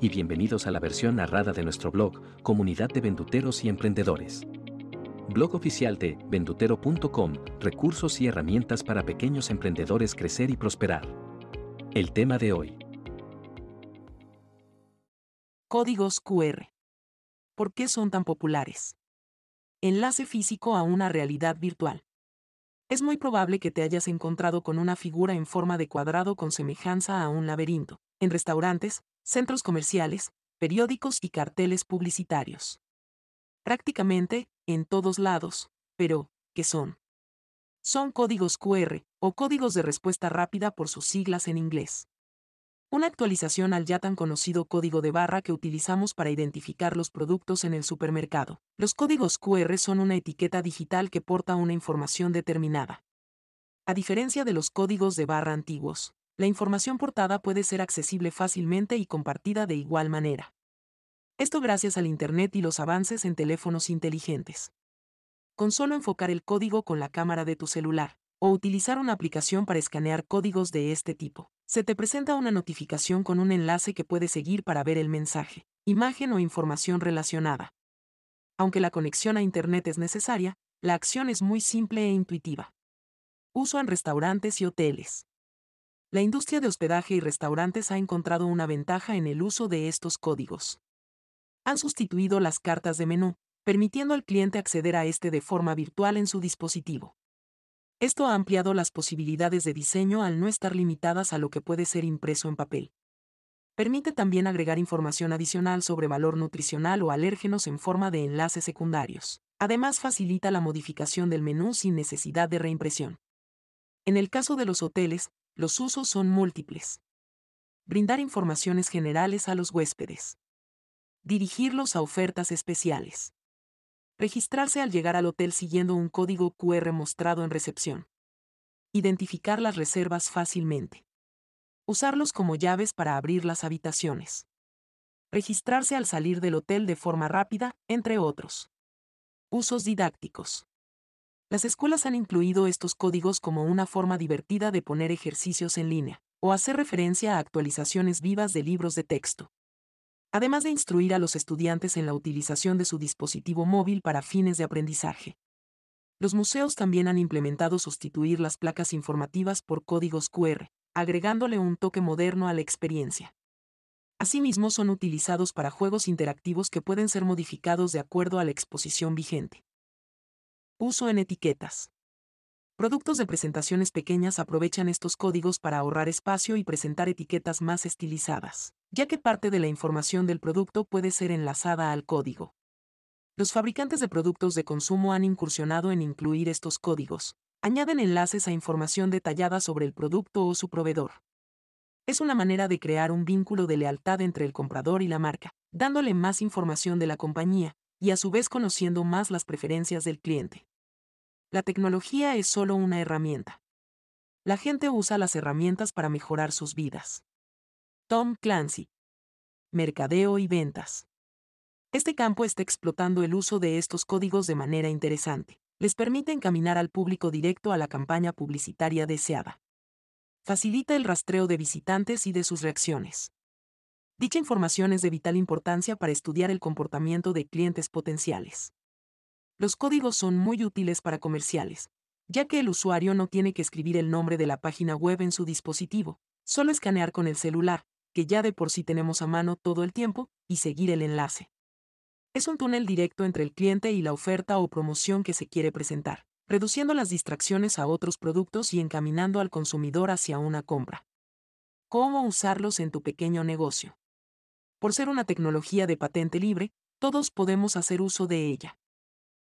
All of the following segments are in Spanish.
y bienvenidos a la versión narrada de nuestro blog, Comunidad de Venduteros y Emprendedores. Blog oficial de vendutero.com, recursos y herramientas para pequeños emprendedores crecer y prosperar. El tema de hoy. Códigos QR. ¿Por qué son tan populares? Enlace físico a una realidad virtual. Es muy probable que te hayas encontrado con una figura en forma de cuadrado con semejanza a un laberinto, en restaurantes, centros comerciales, periódicos y carteles publicitarios. Prácticamente, en todos lados, pero, ¿qué son? Son códigos QR, o códigos de respuesta rápida por sus siglas en inglés. Una actualización al ya tan conocido código de barra que utilizamos para identificar los productos en el supermercado. Los códigos QR son una etiqueta digital que porta una información determinada. A diferencia de los códigos de barra antiguos, la información portada puede ser accesible fácilmente y compartida de igual manera. Esto gracias al Internet y los avances en teléfonos inteligentes. Con solo enfocar el código con la cámara de tu celular, o utilizar una aplicación para escanear códigos de este tipo, se te presenta una notificación con un enlace que puedes seguir para ver el mensaje, imagen o información relacionada. Aunque la conexión a Internet es necesaria, la acción es muy simple e intuitiva. Uso en restaurantes y hoteles. La industria de hospedaje y restaurantes ha encontrado una ventaja en el uso de estos códigos. Han sustituido las cartas de menú, permitiendo al cliente acceder a este de forma virtual en su dispositivo. Esto ha ampliado las posibilidades de diseño al no estar limitadas a lo que puede ser impreso en papel. Permite también agregar información adicional sobre valor nutricional o alérgenos en forma de enlaces secundarios. Además facilita la modificación del menú sin necesidad de reimpresión. En el caso de los hoteles, los usos son múltiples. Brindar informaciones generales a los huéspedes. Dirigirlos a ofertas especiales. Registrarse al llegar al hotel siguiendo un código QR mostrado en recepción. Identificar las reservas fácilmente. Usarlos como llaves para abrir las habitaciones. Registrarse al salir del hotel de forma rápida, entre otros. Usos didácticos. Las escuelas han incluido estos códigos como una forma divertida de poner ejercicios en línea, o hacer referencia a actualizaciones vivas de libros de texto. Además de instruir a los estudiantes en la utilización de su dispositivo móvil para fines de aprendizaje. Los museos también han implementado sustituir las placas informativas por códigos QR, agregándole un toque moderno a la experiencia. Asimismo son utilizados para juegos interactivos que pueden ser modificados de acuerdo a la exposición vigente. Uso en etiquetas. Productos de presentaciones pequeñas aprovechan estos códigos para ahorrar espacio y presentar etiquetas más estilizadas, ya que parte de la información del producto puede ser enlazada al código. Los fabricantes de productos de consumo han incursionado en incluir estos códigos. Añaden enlaces a información detallada sobre el producto o su proveedor. Es una manera de crear un vínculo de lealtad entre el comprador y la marca, dándole más información de la compañía, y a su vez conociendo más las preferencias del cliente. La tecnología es solo una herramienta. La gente usa las herramientas para mejorar sus vidas. Tom Clancy. Mercadeo y ventas. Este campo está explotando el uso de estos códigos de manera interesante. Les permite encaminar al público directo a la campaña publicitaria deseada. Facilita el rastreo de visitantes y de sus reacciones. Dicha información es de vital importancia para estudiar el comportamiento de clientes potenciales. Los códigos son muy útiles para comerciales, ya que el usuario no tiene que escribir el nombre de la página web en su dispositivo, solo escanear con el celular, que ya de por sí tenemos a mano todo el tiempo, y seguir el enlace. Es un túnel directo entre el cliente y la oferta o promoción que se quiere presentar, reduciendo las distracciones a otros productos y encaminando al consumidor hacia una compra. ¿Cómo usarlos en tu pequeño negocio? Por ser una tecnología de patente libre, todos podemos hacer uso de ella.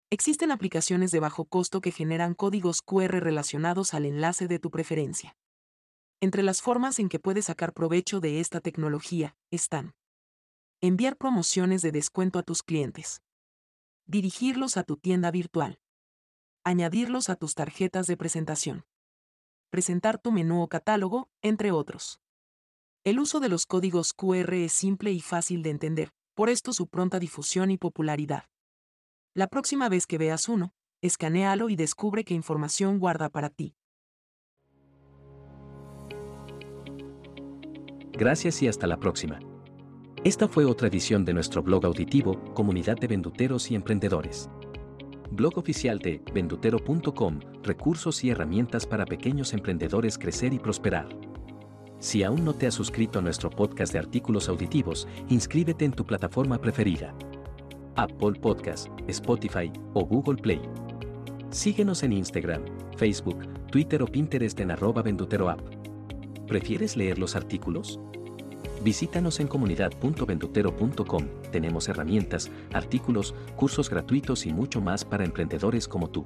Existen aplicaciones de bajo costo que generan códigos QR relacionados al enlace de tu preferencia. Entre las formas en que puedes sacar provecho de esta tecnología están enviar promociones de descuento a tus clientes, dirigirlos a tu tienda virtual, añadirlos a tus tarjetas de presentación, presentar tu menú o catálogo, entre otros. El uso de los códigos QR es simple y fácil de entender, por esto su pronta difusión y popularidad. La próxima vez que veas uno, escanealo y descubre qué información guarda para ti. Gracias y hasta la próxima. Esta fue otra edición de nuestro blog auditivo, Comunidad de Venduteros y Emprendedores. Blog oficial de vendutero.com, recursos y herramientas para pequeños emprendedores crecer y prosperar. Si aún no te has suscrito a nuestro podcast de artículos auditivos, inscríbete en tu plataforma preferida. Apple Podcast, Spotify o Google Play. Síguenos en Instagram, Facebook, Twitter o Pinterest en arroba venduteroapp. ¿Prefieres leer los artículos? Visítanos en comunidad.ventutero.com. Tenemos herramientas, artículos, cursos gratuitos y mucho más para emprendedores como tú.